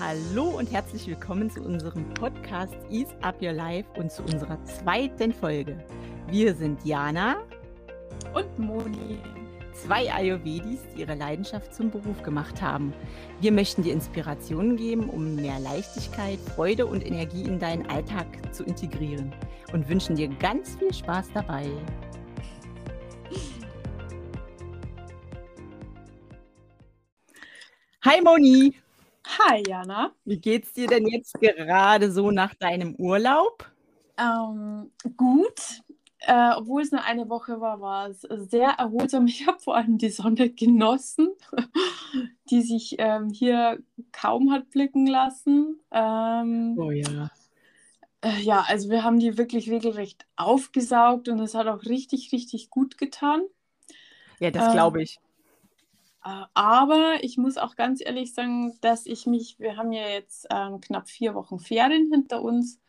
Hallo und herzlich willkommen zu unserem Podcast Ease Up Your Life und zu unserer zweiten Folge. Wir sind Jana und Moni, zwei Ayurvedis, die ihre Leidenschaft zum Beruf gemacht haben. Wir möchten dir Inspirationen geben, um mehr Leichtigkeit, Freude und Energie in deinen Alltag zu integrieren und wünschen dir ganz viel Spaß dabei. Hi Moni! Hi Jana. Wie geht's dir denn jetzt gerade so nach deinem Urlaub? Ähm, gut. Äh, obwohl es nur eine Woche war, war es sehr erholsam. Ich habe vor allem die Sonne genossen, die sich ähm, hier kaum hat blicken lassen. Ähm, oh ja. Äh, ja, also wir haben die wirklich regelrecht aufgesaugt und es hat auch richtig, richtig gut getan. Ja, das glaube ich. Äh, aber ich muss auch ganz ehrlich sagen, dass ich mich, wir haben ja jetzt ähm, knapp vier Wochen Ferien hinter uns,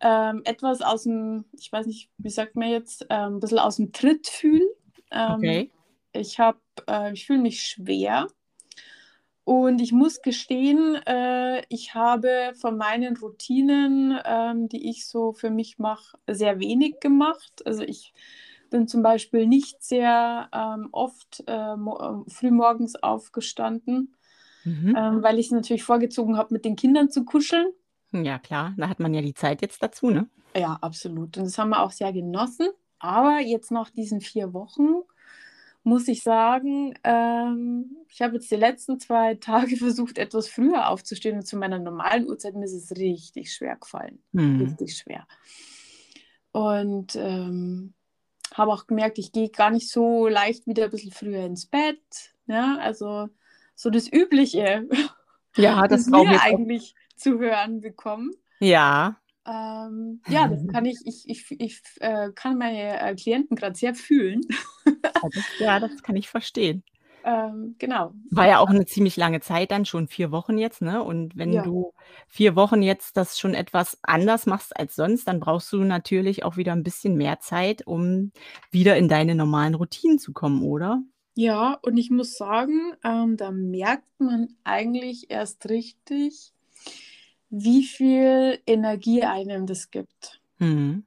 ähm, etwas aus dem, ich weiß nicht, wie sagt man jetzt, ähm, ein bisschen aus dem Tritt fühle. Ähm, okay. Ich habe, äh, ich fühle mich schwer. Und ich muss gestehen, äh, ich habe von meinen Routinen, ähm, die ich so für mich mache, sehr wenig gemacht. Also ich bin zum Beispiel nicht sehr ähm, oft äh, ähm, frühmorgens aufgestanden, mhm. ähm, weil ich es natürlich vorgezogen habe, mit den Kindern zu kuscheln. Ja, klar, da hat man ja die Zeit jetzt dazu, ne? Ja, absolut. Und das haben wir auch sehr genossen. Aber jetzt nach diesen vier Wochen muss ich sagen, ähm, ich habe jetzt die letzten zwei Tage versucht, etwas früher aufzustehen und zu meiner normalen Uhrzeit mir ist es richtig schwer gefallen. Mhm. Richtig schwer. Und ähm, habe auch gemerkt, ich gehe gar nicht so leicht wieder ein bisschen früher ins Bett. Ja, also so das Übliche, ja, das wir eigentlich auch. zu hören bekommen. Ja. Ähm, ja, das kann ich, ich, ich, ich äh, kann meine äh, Klienten gerade sehr fühlen. ja, das kann ich verstehen. Ähm, genau. War ja auch eine ziemlich lange Zeit dann, schon vier Wochen jetzt, ne? Und wenn ja. du vier Wochen jetzt das schon etwas anders machst als sonst, dann brauchst du natürlich auch wieder ein bisschen mehr Zeit, um wieder in deine normalen Routinen zu kommen, oder? Ja, und ich muss sagen, ähm, da merkt man eigentlich erst richtig, wie viel Energie einem das gibt. Mhm.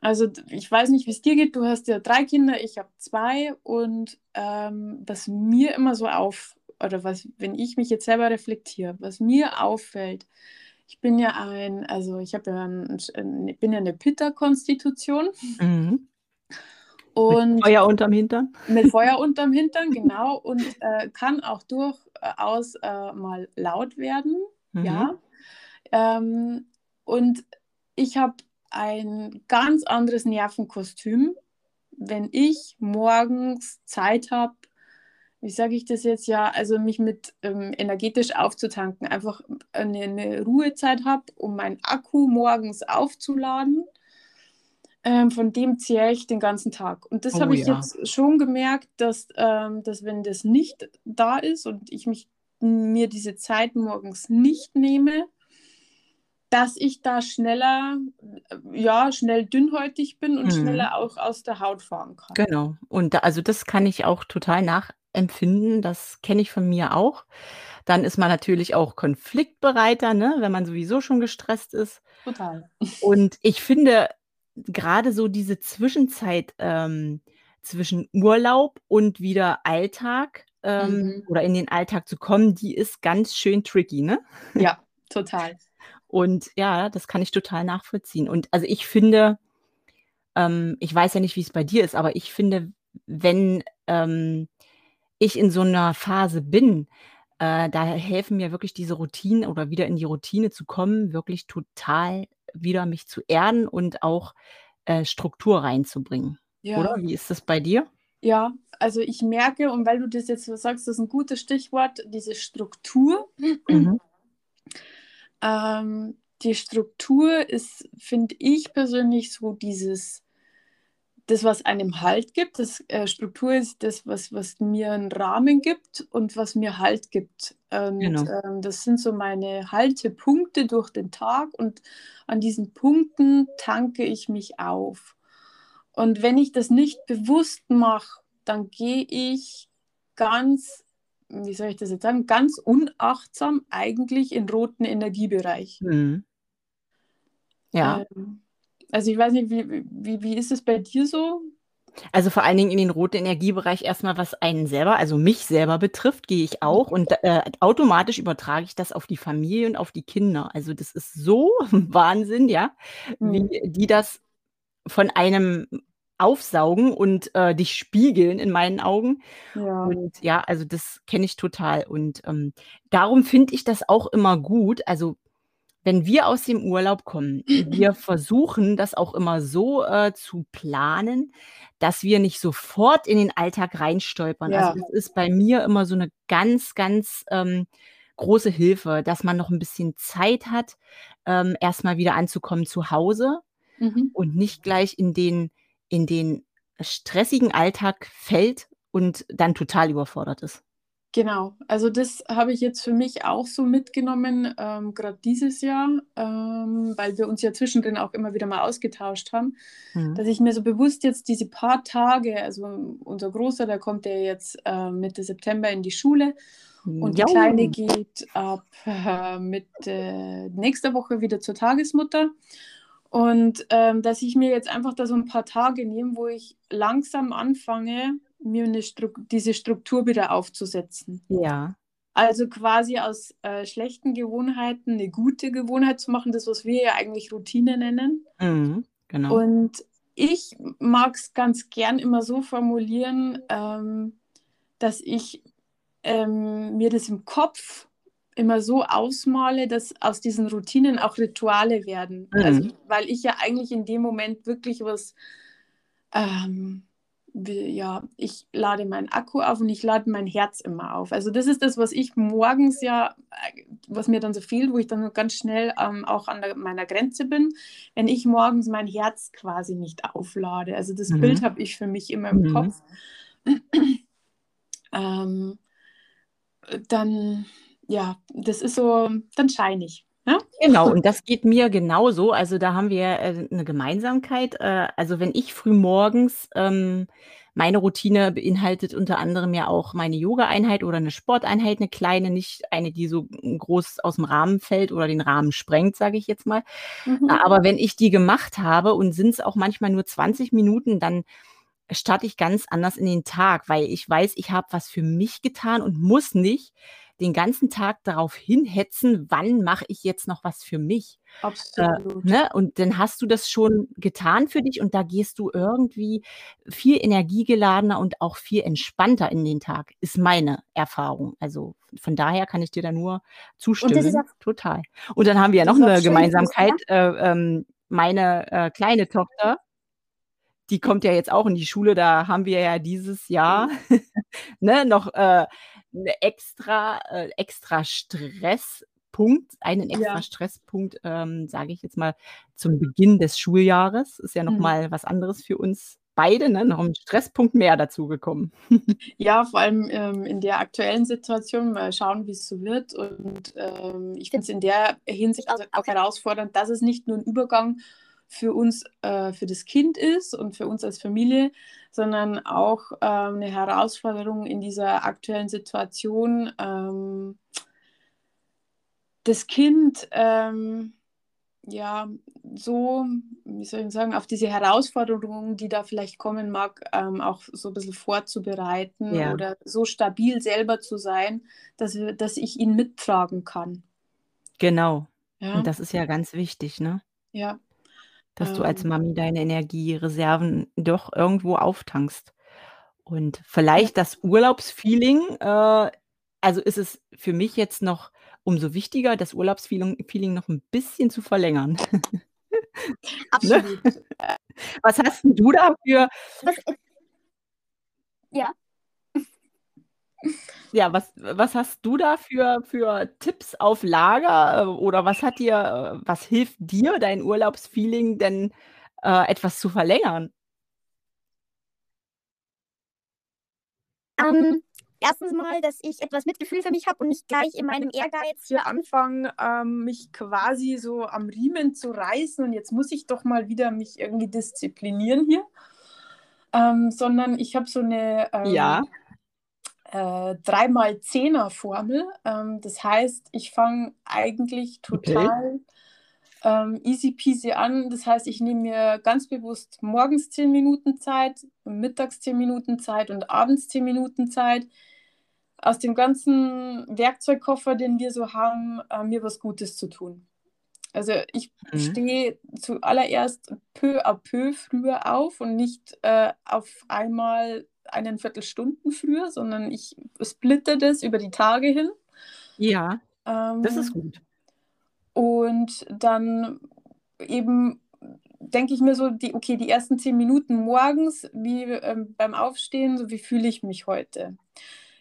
Also ich weiß nicht, wie es dir geht. Du hast ja drei Kinder, ich habe zwei. Und ähm, was mir immer so auf, oder was, wenn ich mich jetzt selber reflektiere, was mir auffällt, ich bin ja ein, also ich habe ja ein, ein, bin ja eine Pitta-Konstitution. Mhm. Und mit Feuer unterm Hintern? Mit Feuer unterm Hintern, genau. Und äh, kann auch durchaus äh, mal laut werden. Mhm. Ja. Ähm, und ich habe ein ganz anderes Nervenkostüm, wenn ich morgens Zeit habe, wie sage ich das jetzt ja, also mich mit ähm, energetisch aufzutanken, einfach eine, eine Ruhezeit habe, um meinen Akku morgens aufzuladen. Ähm, von dem zehre ich den ganzen Tag. Und das oh, habe ich ja. jetzt schon gemerkt, dass, ähm, dass wenn das nicht da ist und ich mich, mir diese Zeit morgens nicht nehme, dass ich da schneller, ja, schnell dünnhäutig bin und mhm. schneller auch aus der Haut fahren kann. Genau. Und da, also das kann ich auch total nachempfinden. Das kenne ich von mir auch. Dann ist man natürlich auch konfliktbereiter, ne, wenn man sowieso schon gestresst ist. Total. Und ich finde gerade so diese Zwischenzeit ähm, zwischen Urlaub und wieder Alltag ähm, mhm. oder in den Alltag zu kommen, die ist ganz schön tricky, ne? Ja, total. Und ja, das kann ich total nachvollziehen. Und also ich finde, ähm, ich weiß ja nicht, wie es bei dir ist, aber ich finde, wenn ähm, ich in so einer Phase bin, äh, da helfen mir wirklich diese Routinen oder wieder in die Routine zu kommen, wirklich total wieder mich zu erden und auch äh, Struktur reinzubringen. Ja. Oder wie ist das bei dir? Ja, also ich merke, und weil du das jetzt so sagst, das ist ein gutes Stichwort, diese Struktur. Mhm. Ähm, die Struktur ist, finde ich persönlich, so dieses, das, was einem Halt gibt. Das, äh, Struktur ist das, was, was mir einen Rahmen gibt und was mir Halt gibt. Und genau. ähm, das sind so meine Haltepunkte durch den Tag und an diesen Punkten tanke ich mich auf. Und wenn ich das nicht bewusst mache, dann gehe ich ganz wie soll ich das jetzt sagen, ganz unachtsam eigentlich in roten Energiebereich. Mhm. Ja. Ähm, also ich weiß nicht, wie, wie, wie ist es bei dir so? Also vor allen Dingen in den roten Energiebereich erstmal, was einen selber, also mich selber betrifft, gehe ich auch und äh, automatisch übertrage ich das auf die Familie und auf die Kinder. Also das ist so Wahnsinn, ja, mhm. wie die das von einem aufsaugen und äh, dich spiegeln in meinen Augen. Ja. Und ja, also das kenne ich total. Und ähm, darum finde ich das auch immer gut. Also wenn wir aus dem Urlaub kommen, wir versuchen das auch immer so äh, zu planen, dass wir nicht sofort in den Alltag reinstolpern. Also, ja. Also das ist bei mir immer so eine ganz, ganz ähm, große Hilfe, dass man noch ein bisschen Zeit hat, ähm, erstmal wieder anzukommen zu Hause mhm. und nicht gleich in den, in den stressigen Alltag fällt und dann total überfordert ist. Genau, also das habe ich jetzt für mich auch so mitgenommen, ähm, gerade dieses Jahr, ähm, weil wir uns ja zwischendrin auch immer wieder mal ausgetauscht haben, mhm. dass ich mir so bewusst jetzt diese paar Tage, also unser Großer, der kommt ja jetzt äh, Mitte September in die Schule und die Kleine geht ab äh, Mitte nächster Woche wieder zur Tagesmutter. Und ähm, dass ich mir jetzt einfach da so ein paar Tage nehme, wo ich langsam anfange, mir eine Stru diese Struktur wieder aufzusetzen. Ja. Also quasi aus äh, schlechten Gewohnheiten eine gute Gewohnheit zu machen, das, was wir ja eigentlich Routine nennen. Mhm, genau. Und ich mag es ganz gern immer so formulieren, ähm, dass ich ähm, mir das im Kopf immer so ausmale, dass aus diesen Routinen auch Rituale werden. Mhm. Also, weil ich ja eigentlich in dem Moment wirklich was ähm, ja, ich lade meinen Akku auf und ich lade mein Herz immer auf. Also das ist das, was ich morgens ja, äh, was mir dann so fehlt, wo ich dann ganz schnell ähm, auch an der, meiner Grenze bin, wenn ich morgens mein Herz quasi nicht auflade. Also das mhm. Bild habe ich für mich immer im mhm. Kopf. ähm, dann, ja, das ist so, dann scheine ich. Ja? Genau, und das geht mir genauso. Also da haben wir äh, eine Gemeinsamkeit. Äh, also wenn ich früh morgens ähm, meine Routine beinhaltet unter anderem ja auch meine Yoga-Einheit oder eine Sporteinheit, eine kleine, nicht eine, die so groß aus dem Rahmen fällt oder den Rahmen sprengt, sage ich jetzt mal. Mhm. Aber wenn ich die gemacht habe und sind es auch manchmal nur 20 Minuten, dann starte ich ganz anders in den Tag, weil ich weiß, ich habe was für mich getan und muss nicht den ganzen Tag darauf hinhetzen, wann mache ich jetzt noch was für mich. Äh, Absolut. Äh, ne? Und dann hast du das schon getan für dich und da gehst du irgendwie viel energiegeladener und auch viel entspannter in den Tag, ist meine Erfahrung. Also von daher kann ich dir da nur zustimmen. Und Total. Und dann haben wir ja noch eine Gemeinsamkeit. Äh, ähm, meine äh, kleine Tochter, die kommt ja jetzt auch in die Schule, da haben wir ja dieses Jahr ne, noch äh, extra, äh, extra Stresspunkt, einen extra ja. Stresspunkt, ähm, sage ich jetzt mal, zum Beginn des Schuljahres. Ist ja nochmal mhm. was anderes für uns beide, ne? noch ein Stresspunkt mehr dazu gekommen. ja, vor allem ähm, in der aktuellen Situation, mal schauen, wie es so wird. Und ähm, ich finde es in der Hinsicht auch, auch herausfordernd, dass es nicht nur ein Übergang für uns, äh, für das Kind ist und für uns als Familie, sondern auch äh, eine Herausforderung in dieser aktuellen Situation, ähm, das Kind ähm, ja so, wie soll ich sagen, auf diese Herausforderungen, die da vielleicht kommen mag, ähm, auch so ein bisschen vorzubereiten ja. oder so stabil selber zu sein, dass, wir, dass ich ihn mittragen kann. Genau. Ja. Und das ist ja ganz wichtig, ne? Ja. Dass du als ähm. Mami deine Energiereserven doch irgendwo auftankst. Und vielleicht das Urlaubsfeeling, äh, also ist es für mich jetzt noch umso wichtiger, das Urlaubsfeeling Feeling noch ein bisschen zu verlängern. Ne? Absolut. Was hast 'n du da für Was Ja. Ja, was was hast du da für für Tipps auf Lager, äh, oder was hat dir äh, was hilft dir, dein Urlaubsfeeling denn, äh, etwas zu verlängern? Ähm, erstens mal, dass ich etwas Mitgefühl für mich habe und nicht gleich in meinem Ehrgeiz hier anfange, ähm, mich quasi so am Riemen zu reißen und jetzt muss ich doch mal wieder mich irgendwie disziplinieren hier. Ähm, sondern ich habe so eine ähm, Ja äh, 3x10er-Formel. Ähm, das heißt, ich fange eigentlich total okay. ähm, easy peasy an. Das heißt, ich nehme mir ganz bewusst morgens 10 Minuten Zeit, mittags 10 Minuten Zeit und abends 10 Minuten Zeit. Aus dem ganzen Werkzeugkoffer, den wir so haben, äh, mir was Gutes zu tun. Also ich mhm. stehe zuallererst peu à peu früher auf und nicht äh, auf einmal einen Viertelstunden früher, sondern ich splitte das über die Tage hin. Ja, ähm, das ist gut. Und dann eben denke ich mir so, die, okay, die ersten zehn Minuten morgens, wie ähm, beim Aufstehen, so wie fühle ich mich heute?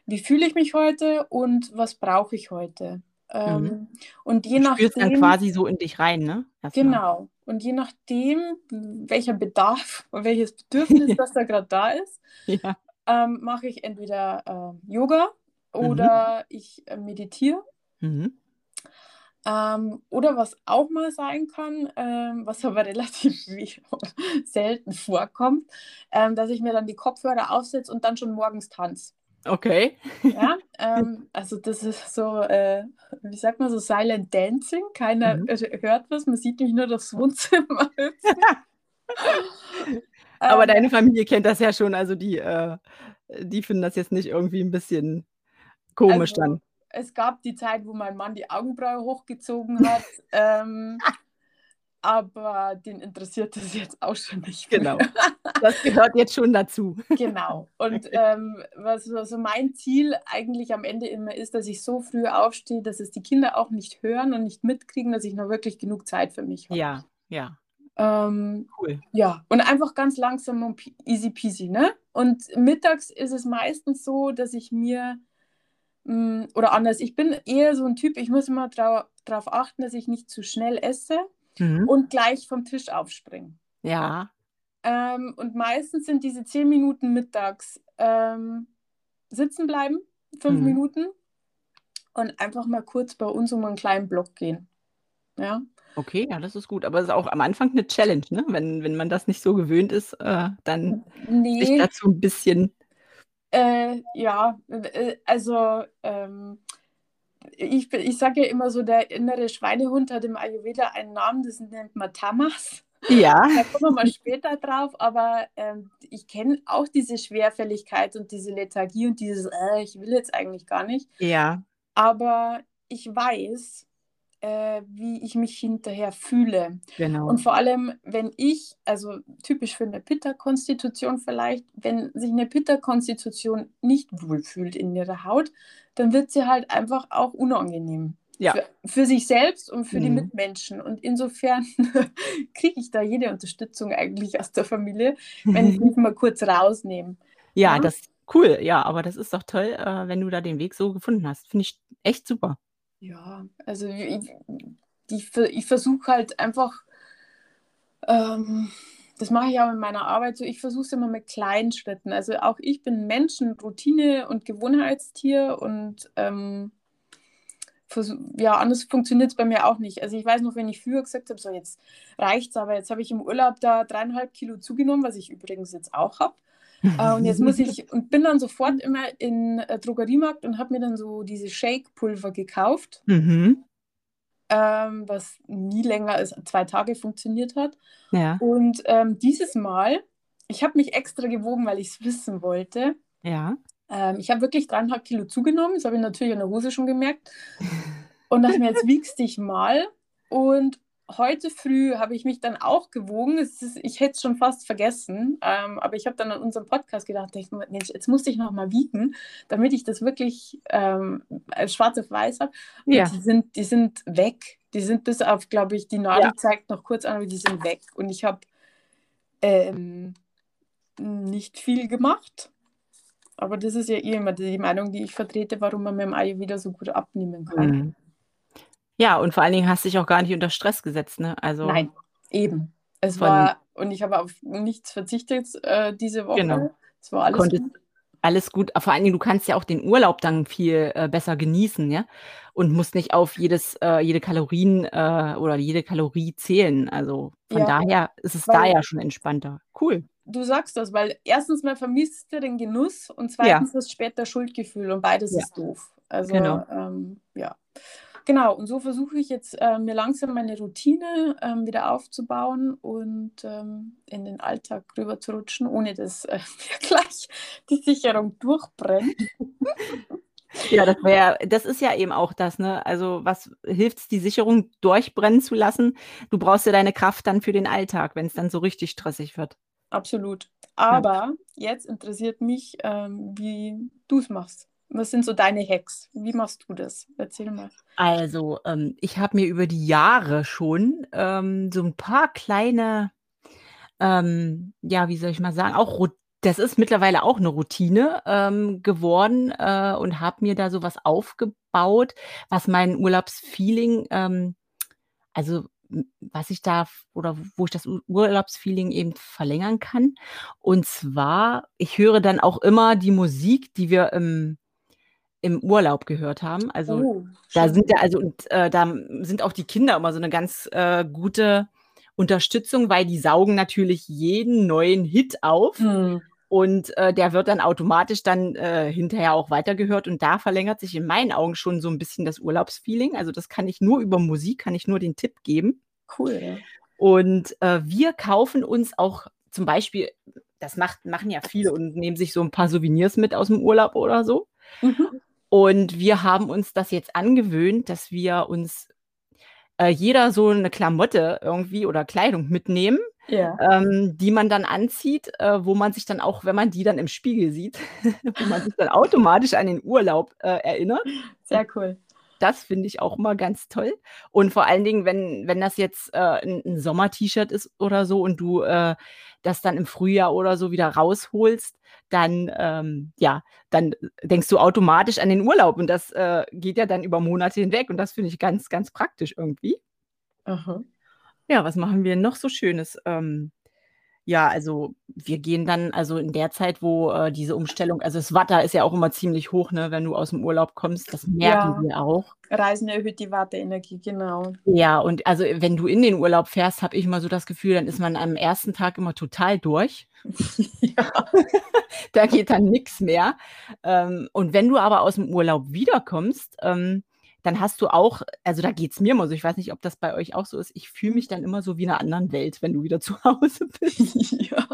Wie fühle ich mich heute und was brauche ich heute? Ähm, mhm. Und je du nachdem. spürst dann quasi so in dich rein, ne? Erstmal. Genau. Und je nachdem, welcher Bedarf und welches Bedürfnis das da gerade da ist, ja. ähm, mache ich entweder äh, Yoga oder mhm. ich äh, meditiere. Mhm. Ähm, oder was auch mal sein kann, ähm, was aber relativ selten vorkommt, ähm, dass ich mir dann die Kopfhörer aufsetze und dann schon morgens tanze. Okay. Ja, ähm, also das ist so, äh, wie sagt man so, Silent Dancing. Keiner mhm. hört was, man sieht mich nur durchs Wohnzimmer. Aber ähm, deine Familie kennt das ja schon, also die, äh, die finden das jetzt nicht irgendwie ein bisschen komisch also, dann. Es gab die Zeit, wo mein Mann die Augenbraue hochgezogen hat. ähm, aber den interessiert das jetzt auch schon nicht. Mehr. Genau. Das gehört jetzt schon dazu. Genau. Und ähm, was also mein Ziel eigentlich am Ende immer ist, dass ich so früh aufstehe, dass es die Kinder auch nicht hören und nicht mitkriegen, dass ich noch wirklich genug Zeit für mich habe. Ja, ja. Ähm, cool. Ja, und einfach ganz langsam und easy peasy, ne? Und mittags ist es meistens so, dass ich mir, mh, mm, oder anders, ich bin eher so ein Typ, ich muss immer darauf achten, dass ich nicht zu schnell esse mhm. und gleich vom Tisch aufspringen. Ja. Ähm, und meistens sind diese zehn Minuten mittags ähm, sitzen bleiben, fünf mhm. Minuten und einfach mal kurz bei uns um einen kleinen Block gehen. Ja. Okay, ja, das ist gut. Aber es ist auch am Anfang eine Challenge, ne? Wenn, wenn man das nicht so gewöhnt ist, äh, dann nee. sich dazu ein bisschen. Äh, ja, äh, also ähm, ich, ich sage ja immer so, der innere Schweinehund hat im Ayurveda einen Namen, das nennt man Tamas. Ja. Da kommen wir mal später drauf, aber ähm, ich kenne auch diese Schwerfälligkeit und diese Lethargie und dieses, äh, ich will jetzt eigentlich gar nicht. Ja. Aber ich weiß, äh, wie ich mich hinterher fühle. Genau. Und vor allem, wenn ich, also typisch für eine Pitta-Konstitution vielleicht, wenn sich eine Pitta-Konstitution nicht wohlfühlt in ihrer Haut, dann wird sie halt einfach auch unangenehm. Ja. Für, für sich selbst und für mhm. die Mitmenschen. Und insofern kriege ich da jede Unterstützung eigentlich aus der Familie, wenn ich mich mal kurz rausnehme. Ja, ja, das cool, ja, aber das ist doch toll, äh, wenn du da den Weg so gefunden hast. Finde ich echt super. Ja, also ich, ich, ich versuche halt einfach, ähm, das mache ich auch in meiner Arbeit so, ich versuche es immer mit kleinen Schritten. Also auch ich bin Mensch, ein Routine- und Gewohnheitstier und ähm, ja, anders funktioniert es bei mir auch nicht. Also ich weiß noch, wenn ich früher gesagt habe, so jetzt reicht's, aber jetzt habe ich im Urlaub da dreieinhalb Kilo zugenommen, was ich übrigens jetzt auch habe. Äh, und jetzt muss ich und bin dann sofort immer in äh, Drogeriemarkt und habe mir dann so diese Shake-Pulver gekauft, mhm. ähm, was nie länger als zwei Tage funktioniert hat. Ja. Und ähm, dieses Mal, ich habe mich extra gewogen, weil ich es wissen wollte. Ja. Ähm, ich habe wirklich dreieinhalb Kilo zugenommen, das habe ich natürlich in der Hose schon gemerkt. Und dachte mir, jetzt wiegst dich mal. Und heute früh habe ich mich dann auch gewogen. Ist, ich hätte es schon fast vergessen, ähm, aber ich habe dann an unserem Podcast gedacht, ich, Mensch, jetzt musste ich noch mal wiegen, damit ich das wirklich ähm, als schwarz auf weiß habe. Ja. Die sind, die sind weg. Die sind bis auf, glaube ich, die Nadel ja. zeigt noch kurz an, aber die sind weg. Und ich habe ähm, nicht viel gemacht. Aber das ist ja eh immer die Meinung, die ich vertrete, warum man mit dem Ei wieder so gut abnehmen kann. Mhm. Ja, und vor allen Dingen hast du dich auch gar nicht unter Stress gesetzt, ne? Also Nein, eben. Es war, und ich habe auf nichts verzichtet äh, diese Woche. Genau. Es war alles Konntest gut. Alles gut. Vor allen Dingen, du kannst ja auch den Urlaub dann viel äh, besser genießen, ja? Und musst nicht auf jedes, äh, jede Kalorien äh, oder jede Kalorie zählen. Also von ja, daher ist es da ja schon entspannter. Cool. du sagst das, weil erstens mal vermisst du den Genuss und zweitens ja. das später Schuldgefühl und beides ja. ist doof. Also, genau. Ähm, ja. Genau, und so versuche ich jetzt äh, mir langsam meine Routine ähm, wieder aufzubauen und ähm, in den Alltag rüber zu rutschen, ohne dass äh, gleich die Sicherung durchbrennt. Ja, das wäre, das ist ja eben auch das, ne? Also was hilft es, die Sicherung durchbrennen zu lassen? Du brauchst ja deine Kraft dann für den Alltag, wenn es dann so richtig stressig wird. Absolut. Aber ja. jetzt interessiert mich, ähm, wie du es machst. Was sind so deine Hacks? Wie machst du das? Erzähl mal. Also, ähm, ich habe mir über die Jahre schon ähm, so ein paar kleine, ähm, ja, wie soll ich mal sagen, auch das ist mittlerweile auch eine Routine ähm, geworden äh, und habe mir da so was aufgebaut, was mein Urlaubsfeeling, ähm, also was ich da oder wo ich das Urlaubsfeeling eben verlängern kann. Und zwar, ich höre dann auch immer die Musik, die wir im im Urlaub gehört haben. Also oh, da sind ja, also und äh, da sind auch die Kinder immer so eine ganz äh, gute Unterstützung, weil die saugen natürlich jeden neuen Hit auf. Mhm. Und äh, der wird dann automatisch dann äh, hinterher auch weitergehört. Und da verlängert sich in meinen Augen schon so ein bisschen das Urlaubsfeeling. Also das kann ich nur über Musik, kann ich nur den Tipp geben. Cool. Und äh, wir kaufen uns auch zum Beispiel, das macht, machen ja viele und nehmen sich so ein paar Souvenirs mit aus dem Urlaub oder so. Mhm. Und wir haben uns das jetzt angewöhnt, dass wir uns äh, jeder so eine Klamotte irgendwie oder Kleidung mitnehmen, ja. ähm, die man dann anzieht, äh, wo man sich dann auch, wenn man die dann im Spiegel sieht, wo man sich dann automatisch an den Urlaub äh, erinnert. Sehr cool. Das finde ich auch immer ganz toll. Und vor allen Dingen, wenn, wenn das jetzt äh, ein, ein Sommer-T-Shirt ist oder so und du äh, das dann im Frühjahr oder so wieder rausholst, dann, ähm, ja, dann denkst du automatisch an den Urlaub und das äh, geht ja dann über Monate hinweg und das finde ich ganz, ganz praktisch irgendwie. Aha. Ja, was machen wir noch so Schönes? Ähm, ja, also wir gehen dann, also in der Zeit, wo äh, diese Umstellung, also das Watter ist ja auch immer ziemlich hoch, ne, wenn du aus dem Urlaub kommst, das merken ja. wir auch. Reisen erhöht die Watterenergie, genau. Ja, und also wenn du in den Urlaub fährst, habe ich immer so das Gefühl, dann ist man am ersten Tag immer total durch. ja. da geht dann nichts mehr. Ähm, und wenn du aber aus dem Urlaub wiederkommst, ähm, dann hast du auch, also da geht es mir immer so, ich weiß nicht, ob das bei euch auch so ist, ich fühle mich dann immer so wie in einer anderen Welt, wenn du wieder zu Hause bist. Ja.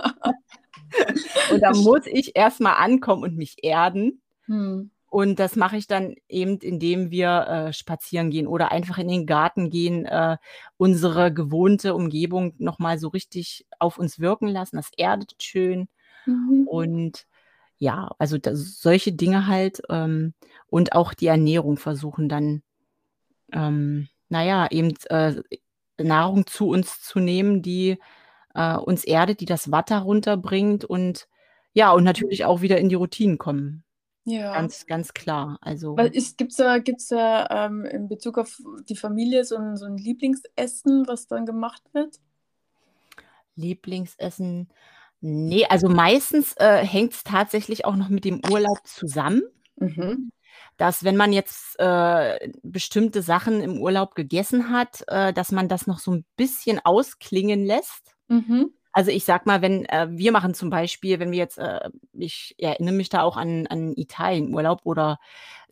und da muss ich erstmal ankommen und mich erden. Hm. Und das mache ich dann eben, indem wir äh, spazieren gehen oder einfach in den Garten gehen, äh, unsere gewohnte Umgebung nochmal so richtig auf uns wirken lassen. Das erdet schön. Mhm. Und ja, also das, solche Dinge halt ähm, und auch die Ernährung versuchen dann, ähm, naja, eben äh, Nahrung zu uns zu nehmen, die äh, uns erdet, die das Watter runterbringt und ja, und natürlich auch wieder in die Routinen kommen. Ja. Ganz, ganz klar. Also. Gibt es da, gibt's da ähm, in Bezug auf die Familie so ein, so ein Lieblingsessen, was dann gemacht wird? Lieblingsessen. Nee, also meistens äh, hängt es tatsächlich auch noch mit dem Urlaub zusammen. Mhm. Dass, wenn man jetzt äh, bestimmte Sachen im Urlaub gegessen hat, äh, dass man das noch so ein bisschen ausklingen lässt. Mhm. Also ich sag mal, wenn äh, wir machen zum Beispiel, wenn wir jetzt, äh, ich erinnere mich da auch an, an Italien-Urlaub oder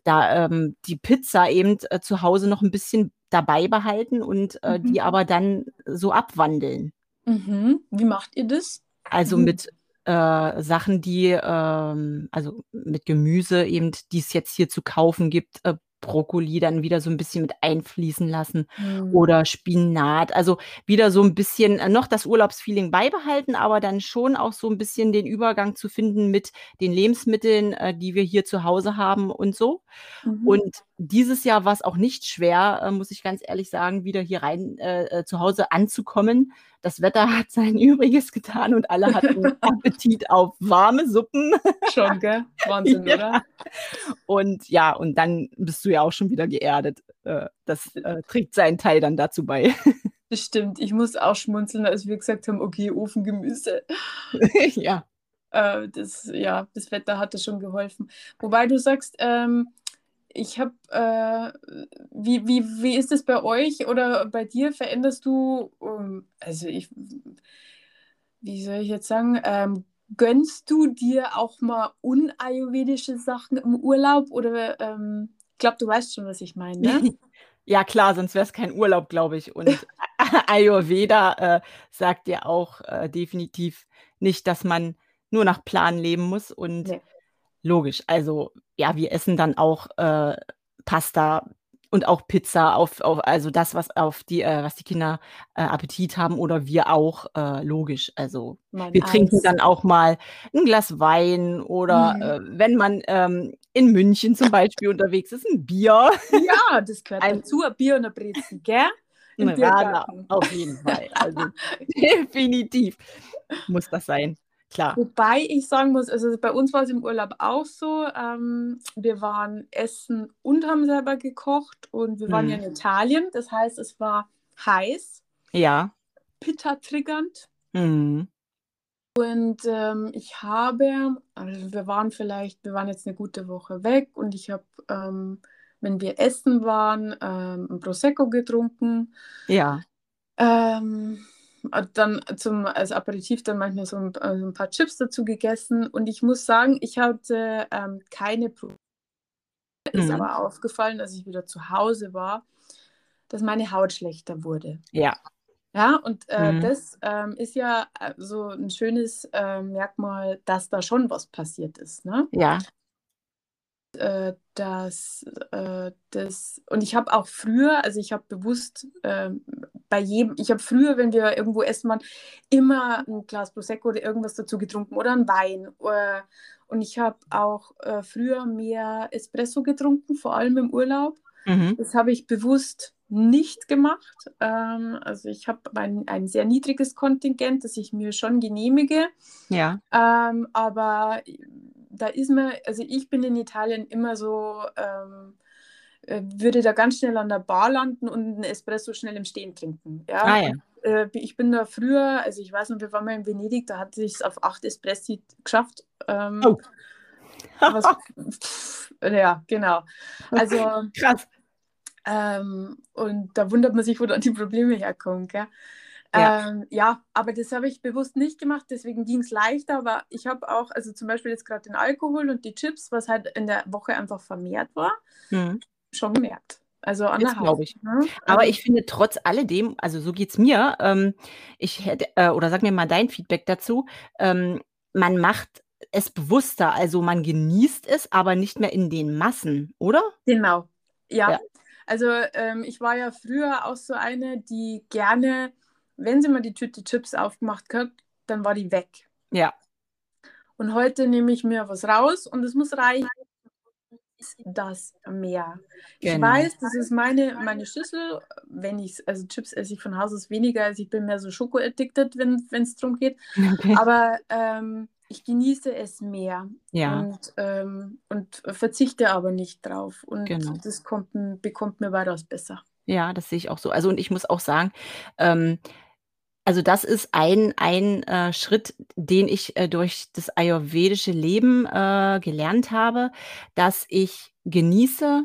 da ähm, die Pizza eben äh, zu Hause noch ein bisschen dabei behalten und äh, mhm. die aber dann so abwandeln. Mhm. Wie macht ihr das? Also mhm. mit äh, Sachen, die, ähm, also mit Gemüse eben, die es jetzt hier zu kaufen gibt, äh, Brokkoli dann wieder so ein bisschen mit einfließen lassen mhm. oder Spinat. Also wieder so ein bisschen äh, noch das Urlaubsfeeling beibehalten, aber dann schon auch so ein bisschen den Übergang zu finden mit den Lebensmitteln, äh, die wir hier zu Hause haben und so. Mhm. Und dieses Jahr war es auch nicht schwer, äh, muss ich ganz ehrlich sagen, wieder hier rein äh, äh zu Hause anzukommen. Das Wetter hat sein Übriges getan und alle hatten Appetit auf warme Suppen. Schon, gell? Wahnsinn, ja. oder? Und ja, und dann bist du ja auch schon wieder geerdet. Äh, das äh, trägt seinen Teil dann dazu bei. Bestimmt. Ich muss auch schmunzeln, als wir gesagt haben, okay, Ofengemüse. ja. Äh, das, ja, das Wetter hatte schon geholfen. Wobei du sagst, ähm, ich habe, äh, wie, wie, wie ist es bei euch oder bei dir? Veränderst du, ähm, also ich, wie soll ich jetzt sagen, ähm, gönnst du dir auch mal unayurvedische Sachen im Urlaub oder ähm, ich glaube, du weißt schon, was ich meine, ne? ja, klar, sonst wäre es kein Urlaub, glaube ich. Und Ayurveda äh, sagt ja auch äh, definitiv nicht, dass man nur nach Plan leben muss. Und nee. Logisch, also ja, wir essen dann auch äh, Pasta und auch Pizza auf, auf also das, was auf die, äh, was die Kinder äh, Appetit haben oder wir auch, äh, logisch. Also mein wir Eis. trinken dann auch mal ein Glas Wein oder mhm. Äh, wenn man ähm, in München zum Beispiel unterwegs ist, ein Bier. Ja, das gehört ein, dazu, ein Bier und ein Brezen, gell? Im Radler, auf jeden Fall. Also definitiv muss das sein. Klar. Wobei ich sagen muss, also bei uns war es im Urlaub auch so, ähm, wir waren essen und haben selber gekocht und wir waren hm. ja in Italien, das heißt, es war heiß. Ja. Pitta triggernd. Mhm. Und ähm, ich habe, also wir waren vielleicht, wir waren jetzt eine gute Woche weg und ich habe, ähm, wenn wir essen waren, ähm, ein Prosecco getrunken. Ja. Ähm, dann zum, als Aperitif dann manchmal so ein, also ein, paar Chips dazu gegessen. Und ich muss sagen, ich hatte ähm, keine Probleme. Mhm. Ist aber aufgefallen, als ich wieder zu Hause war, dass meine Haut schlechter wurde. Ja. Ja, und äh, mhm. das ähm, ist ja äh, so ein schönes äh, Merkmal, dass da schon was passiert ist. Ne? Ja äh, dass äh, das und ich habe auch früher, also ich habe bewusst äh, bei jedem, ich habe früher, wenn wir irgendwo essen waren, immer ein Glas Prosecco oder irgendwas dazu getrunken oder ein Wein. Äh, und ich habe auch äh, früher mehr Espresso getrunken, vor allem im Urlaub. Mhm. Das habe ich bewusst nicht gemacht. Ähm, also ich habe ein, ein sehr niedriges Kontingent, das ich mir schon genehmige. Ja. Ähm, aber da ist mir, also ich bin in Italien immer so, ähm, äh, würde da ganz schnell an der Bar landen und einen Espresso schnell im Stehen trinken. Ja. Ah, ja. Äh, ich bin da früher, also ich weiß noch, wir waren mal in Venedig, da hatte ich es auf acht Espressi geschafft. Ähm, oh. was, pff, ja, genau. Also krass. Ähm, und da wundert man sich, wo dann die Probleme herkommen. Gell? Ja. Ähm, ja, aber das habe ich bewusst nicht gemacht, deswegen ging es leichter. Aber ich habe auch, also zum Beispiel jetzt gerade den Alkohol und die Chips, was halt in der Woche einfach vermehrt war, mhm. schon gemerkt. Also an das glaube ich. Ne? Aber also, ich finde trotz alledem, also so geht es mir, ähm, ich hätte, äh, oder sag mir mal dein Feedback dazu, ähm, man macht es bewusster, also man genießt es, aber nicht mehr in den Massen, oder? Genau, ja. ja. Also ähm, ich war ja früher auch so eine, die gerne wenn sie mal die Tüte Chips aufgemacht hat, dann war die weg. Ja. Und heute nehme ich mir was raus und es muss reichen, das mehr. Genau. Ich weiß, das ist meine, meine Schüssel. Wenn ich, also Chips esse ich von Haus aus weniger, also ich bin mehr so Schoko-addicted, wenn es darum geht. Okay. Aber ähm, ich genieße es mehr ja. und, ähm, und verzichte aber nicht drauf. Und genau. das kommt, bekommt mir weitaus besser. Ja, das sehe ich auch so. Also und ich muss auch sagen, ähm, also das ist ein ein, äh, Schritt, den ich, äh, durch das ayurvedische Leben, äh, gelernt habe, dass ich genieße,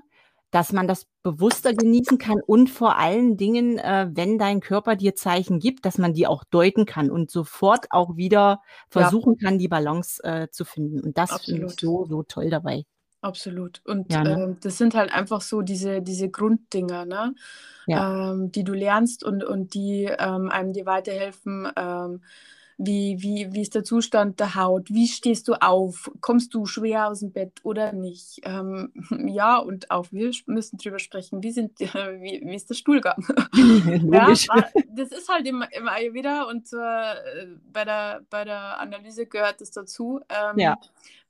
dass man das bewusster genießen kann und vor allen Dingen, äh, wenn dein Körper dir Zeichen gibt, dass man die auch deuten kann und sofort auch wieder versuchen ja. kann, die Balance, äh, zu finden. Und das finde ich so, so toll dabei. Absolut. Und Ja, ne? ähm, das sind halt einfach so diese, diese Grunddinger, ne? Ja. Ähm, die du lernst und, und die ähm, einem dir weiterhelfen, ähm, wie, wie, wie ist der Zustand der Haut? Wie stehst du auf? Kommst du schwer aus dem Bett oder nicht? Ähm, ja, und auch wir müssen drüber sprechen, wie, sind, äh, wie, wie ist der Stuhlgang? ja, das ist halt im, im Ayurveda und äh, bei, der, bei der Analyse gehört das dazu. Ähm, ja.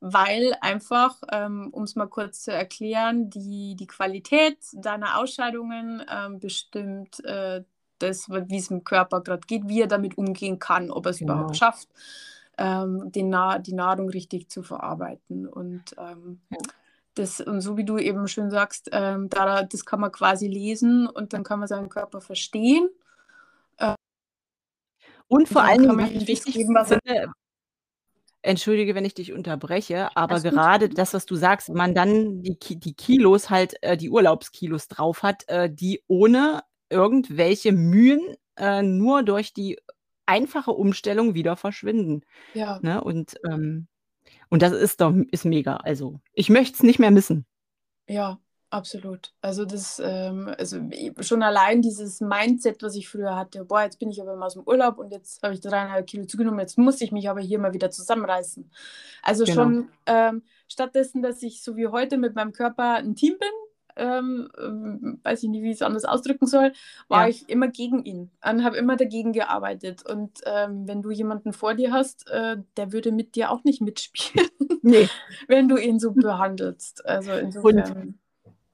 Weil einfach, ähm, um es mal kurz zu erklären, die, die Qualität deiner Ausscheidungen ähm, bestimmt äh, das, wie es im Körper gerade geht, wie er damit umgehen kann, ob er es genau. überhaupt schafft, ähm, den Na die Nahrung richtig zu verarbeiten. Und ähm, ja. das, und so wie du eben schön sagst, ähm, da, das kann man quasi lesen und dann kann man seinen Körper verstehen. Äh, und vor allem, kann man wichtig geben, was finde, Entschuldige, wenn ich dich unterbreche, aber gerade gut. das, was du sagst, man dann die, die Kilos halt, äh, die Urlaubskilos drauf hat, äh, die ohne irgendwelche Mühen äh, nur durch die einfache Umstellung wieder verschwinden, Ja. ne? Und, ähm und das ist doch ist mega. Also, ich möchte es nicht mehr missen. Ja, absolut. Also, das, ähm also, schon allein dieses Mindset, was ich früher hatte: „Boah, jetzt bin ich aber mal aus'm Urlaub und jetzt habe ich 3,5 Kilo zugenommen, jetzt muss ich mich aber hier mal wieder zusammenreißen.“ Also, Genau. schon, ähm, stattdessen, dass ich so wie heute mit meinem Körper 'n Team bin, ähm, ähm, weiß ich nicht, wie ich's anders ausdrücken soll, war Ja. ich immer gegen ihn und habe immer dagegen gearbeitet. Und, ähm, wenn du jemanden vor dir hast, äh, der würde mit dir auch nicht mitspielen, Ne. wenn du ihn so behandelst. Also, Und insofern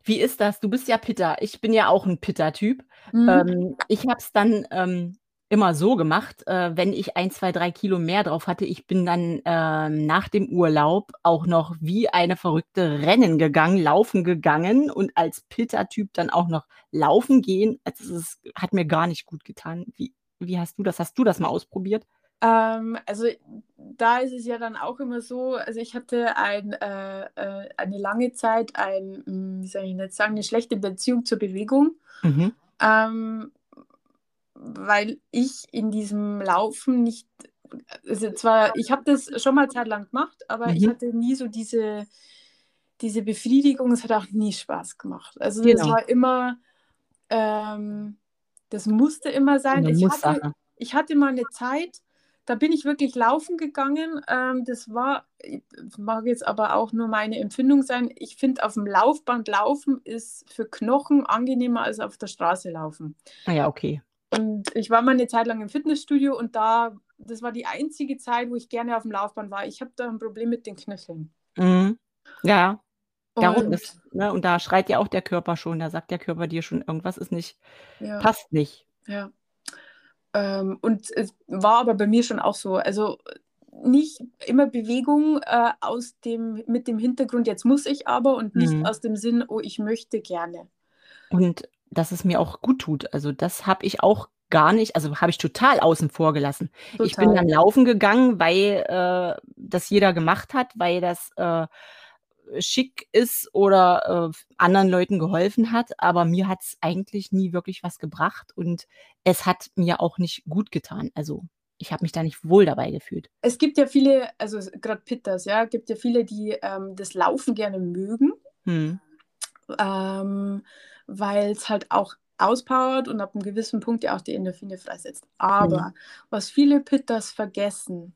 wie ist das? Du bist ja Pitta. Ich bin ja auch 'n Pitta-Typ. Mhm. Ähm, ich habe es dann, ähm, immer so gemacht, äh, wenn ich 1, 2, 3 Kilo mehr drauf hatte, ich bin dann, ähm, nach dem Urlaub auch noch wie eine Verrückte rennen gegangen, laufen gegangen und als Pitta-Typ dann auch noch laufen gehen. Also, es hat mir gar nicht gut getan. Wie wie hast du das? Hast du das mal ausprobiert? Ähm, also, da ist es ja dann auch immer so also, ich hatte ein äh, äh, eine lange Zeit ein hm, wie soll ich jetzt sagen, 'ne schlechte Beziehung zur Bewegung. Mhm. Ähm, weil ich in diesem Laufen nicht also, zwar ich habe das schon mal zeitlang gemacht, aber ich Mhm. hatte nie so diese diese Befriedigung. Es hat auch nie Spaß gemacht. Also, das Genau. war immer ähm, das musste immer sein. Ich hatte ich hatte mal 'ne Zeit, da bin ich wirklich laufen gegangen. Ähm, das war mag jetzt aber auch nur meine Empfindung sein. Ich finde, auf'm Laufband laufen ist für Knochen angenehmer als auf der Straße laufen. Ah ja, okay. Und ich war mal 'ne Zeit lang im Fitnessstudio und da das war die einzige Zeit, wo ich gerne auf'm Laufband war. Ich habe da 'n Problem mit den Knöcheln. Mhm. Ja, darum Und das ne, und da schreit ja auch der Körper schon. Da sagt der Körper dir schon, irgendwas ist nicht Ja. passt nicht. Ja. Ähm, und es war aber bei mir schon auch so. Also, nicht immer Bewegung, äh, aus dem mit dem Hintergrund: „Jetzt muss ich aber“ und nicht Mhm. aus dem Sinn: „Oh, ich möchte gerne.“ Und dass es mir auch gut tut. Also, das habe ich auch gar nicht also, habe ich total außen vor gelassen. Ich bin Total. dann laufen gegangen, weil, äh, das jeder gemacht hat, weil das, äh, schick ist oder, äh, anderen Leuten geholfen hat, aber mir hat's eigentlich nie wirklich was gebracht und es hat mir auch nicht gut getan. Also, ich habe mich da nicht wohl dabei gefühlt. Es gibt ja viele also, s grad Pittas, ja, gibt ja viele, die, ähm, das Laufen gerne mögen. Mhm. Ähm, weil's halt auch auspowert und ab 'nem gewissen Punkt ja auch die Endorphine freisetzt. Aber Mhm. was viele Pittas vergessen,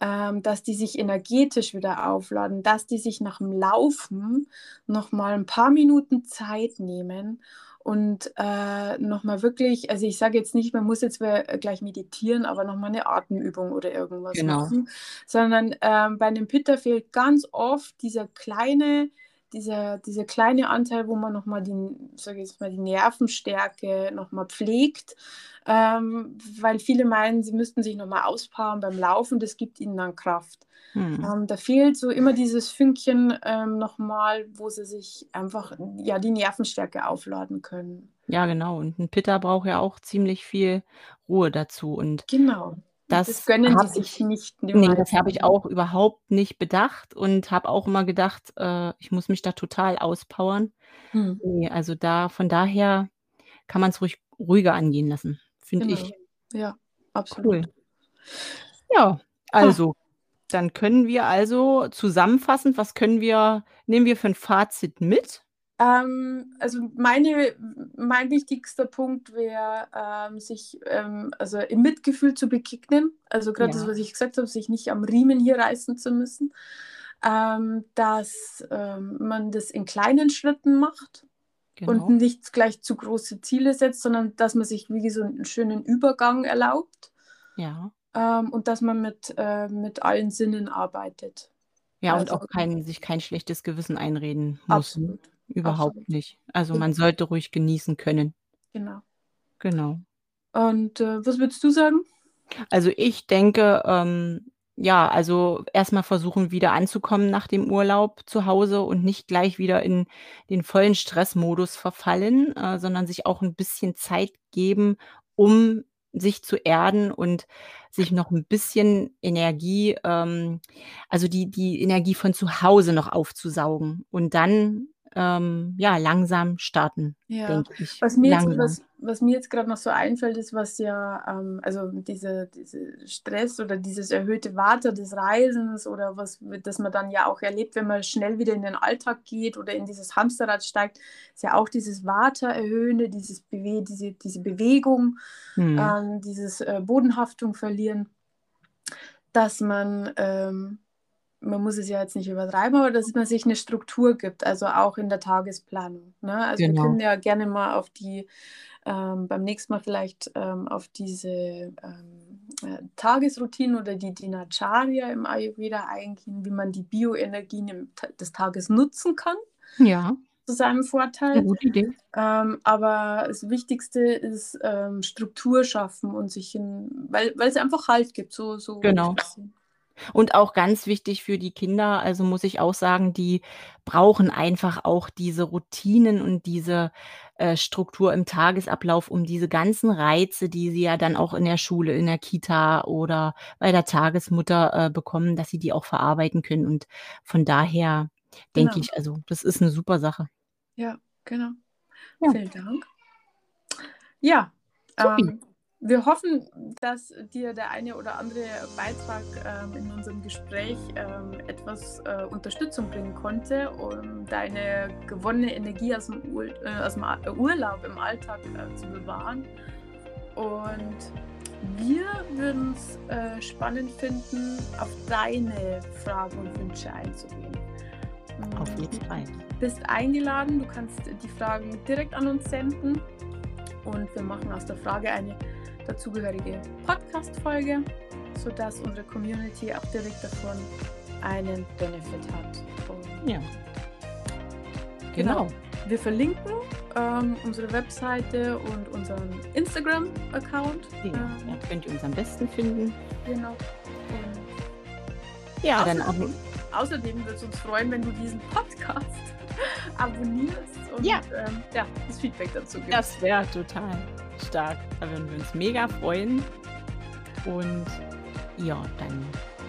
ähm, dass die sich energetisch wieder aufladen, dass die sich nach'm Laufen noch mal 'n paar Minuten Zeit nehmen und, äh, noch mal wirklich also, ich sage jetzt nicht, man muss jetzt we gleich meditieren, aber noch mal 'ne Atemübung oder irgendwas Genau. machen, sondern, ähm, bei 'nem Pitta fehlt ganz oft dieser kleine dieser dieser kleine Anteil, wo man noch mal die sage ich jetzt mal, die Nervenstärke noch mal pflegt, ähm, weil viele meinen, sie müssten sich noch mal auspowern beim Laufen, das gibt ihnen dann Kraft. Mhm. Ähm, da fehlt so immer dieses Fünkchen, ähm, noch mal, wo sie sich einfach, ja, die Nervenstärke aufladen können. Ja, genau. Und 'n Pitta braucht ja auch ziemlich viel Ruhe dazu und Genau. Das das gönnen sie habe sich ich nicht die ne, das habe ich auch überhaupt nicht bedacht und habe auch immer gedacht, äh, ich muss mich da total auspowern. Mhm. Ne, also, da von daher kann man's ruhig ruhiger angehen lassen, finde Genau. ich. Ja, absolut. Cool. Ja, Ha. also, dann können wir also zusammenfassend was können wir nehmen wir für 'n Fazit mit? Ähm, also, meine mein wichtigster Punkt wäre, ähm, sich, ähm also, im Mitgefühl zu begegnen. Also, das, Ja. was ich gesagt habe, sich nicht am Riemen hier reißen zu müssen. Ähm, dass, ähm, man das in kleinen Schritten macht und Genau. nicht gleich zu große Ziele setzt, sondern dass man sich wie so 'n schönen Übergang erlaubt. Ja. Ähm, und dass man mit äh, mit allen Sinnen arbeitet. Ja, und Also auch kein sich kein schlechtes Gewissen einreden muss? Absolut, Überhaupt absolut. nicht. Also, Genau. man sollte ruhig genießen können. Genau. Genau. Und, äh, was würdest du sagen? Also, ich denke, ähm, ja, also, erst mal versuchen, wieder anzukommen nach dem Urlaub zu Hause und nicht gleich wieder in den vollen Stressmodus verfallen, äh, sondern sich auch 'n bisschen Zeit geben, um sich zu erden und sich noch 'n bisschen Energie ähm, also, die die Energie von zu Hause noch aufzusaugen und dann, ähm, ja, langsam starten, Ja, denke ich. was mir jetzt, Langsam. was, was mir jetzt gerade noch so einfällt, ist, was ja, ähm, also diese, diese Stress oder dieses erhöhte Vata des Reisens oder was, das man dann ja auch erlebt, wenn man schnell wieder in den Alltag geht oder in dieses Hamsterrad steigt, ist ja auch dieses Vata erhöhende, dieses Bewe diese, diese Bewegung, Mhm. ähm, dieses äh, Bodenhaftung verlieren, dass man, ähm, man muss es ja jetzt nicht übertreiben, aber dass man sich eine Struktur gibt, also auch in der Tagesplanung. Ne? Also wir Genau. können ja gerne mal auf die, ähm, beim nächsten Mal vielleicht ähm, auf diese ähm, äh, Tagesroutinen oder die Dinacharya im Ayurveda eingehen, wie man die Bioenergien des Tages nutzen kann Ja, zu seinem eine Vorteil. gute Idee. Ähm, aber das Wichtigste ist ähm, Struktur schaffen und sich in, weil, weil es einfach Halt gibt, so, so Genau. das sehen. Und auch ganz wichtig für die Kinder, also muss ich auch sagen, die brauchen einfach auch diese Routinen und diese äh, Struktur im Tagesablauf, um diese ganzen Reize, die sie ja dann auch in der Schule, in der Kita oder bei der Tagesmutter äh, bekommen, dass sie die auch verarbeiten können. Und von daher denke Genau. ich, also das ist eine super Sache. Ja, genau. Ja. Vielen Dank. Ja, ähm, wir hoffen, dass dir der eine oder andere Beitrag ähm, in unserem Gespräch ähm, etwas äh, Unterstützung bringen konnte, um deine gewonnene Energie aus dem, Ur äh, aus dem A- Urlaub im Alltag äh, zu bewahren. Und wir würden es äh, spannend finden, auf deine Fragen und Wünsche einzugehen. Auf Mm, jeden Fall. bist eingeladen. Du kannst die Fragen direkt an uns senden und wir machen aus der Frage eine dazugehörige Podcast-Folge, sodass unsere Community auch direkt davon einen Benefit hat. Und Ja. Genau. Genau. wir verlinken ähm, unsere Webseite und unseren Instagram-Account. Ja, Ähm, ja, könnt ihr uns am besten finden. Genau. Und Ja, dann auch. Außerdem, außerdem würde es uns freuen, wenn du diesen Podcast abonnierst und Ja. ähm, ja, das Feedback dazu gibst. Das wäre total stark. Da würden wir uns mega freuen. Und ja, dann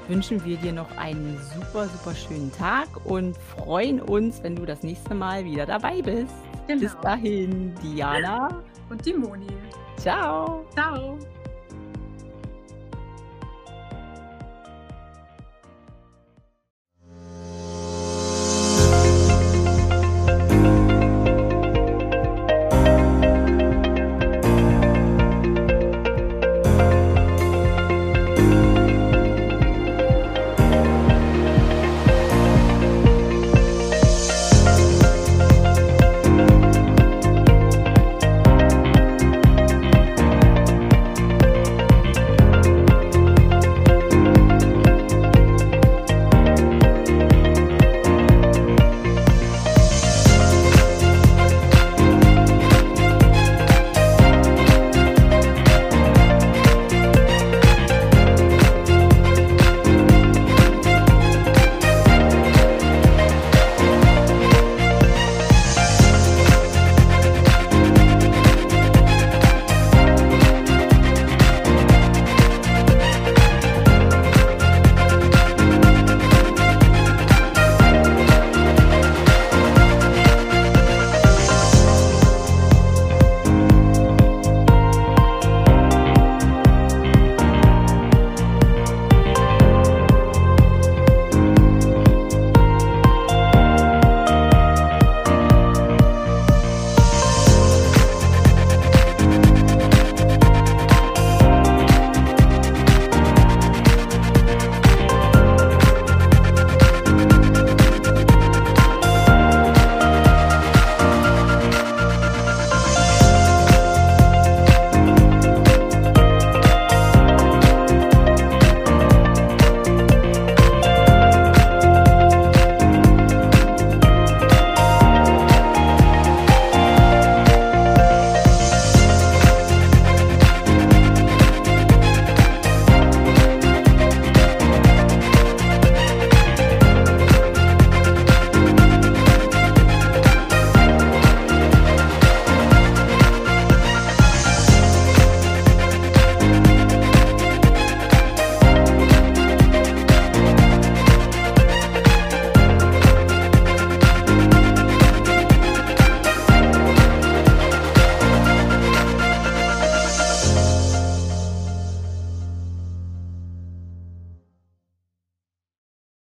wünschen wir dir noch einen super, super schönen Tag und freuen uns, wenn du das nächste Mal wieder dabei bist. Bis Genau. dahin, Diana. Und die Moni. Ciao. Ciao.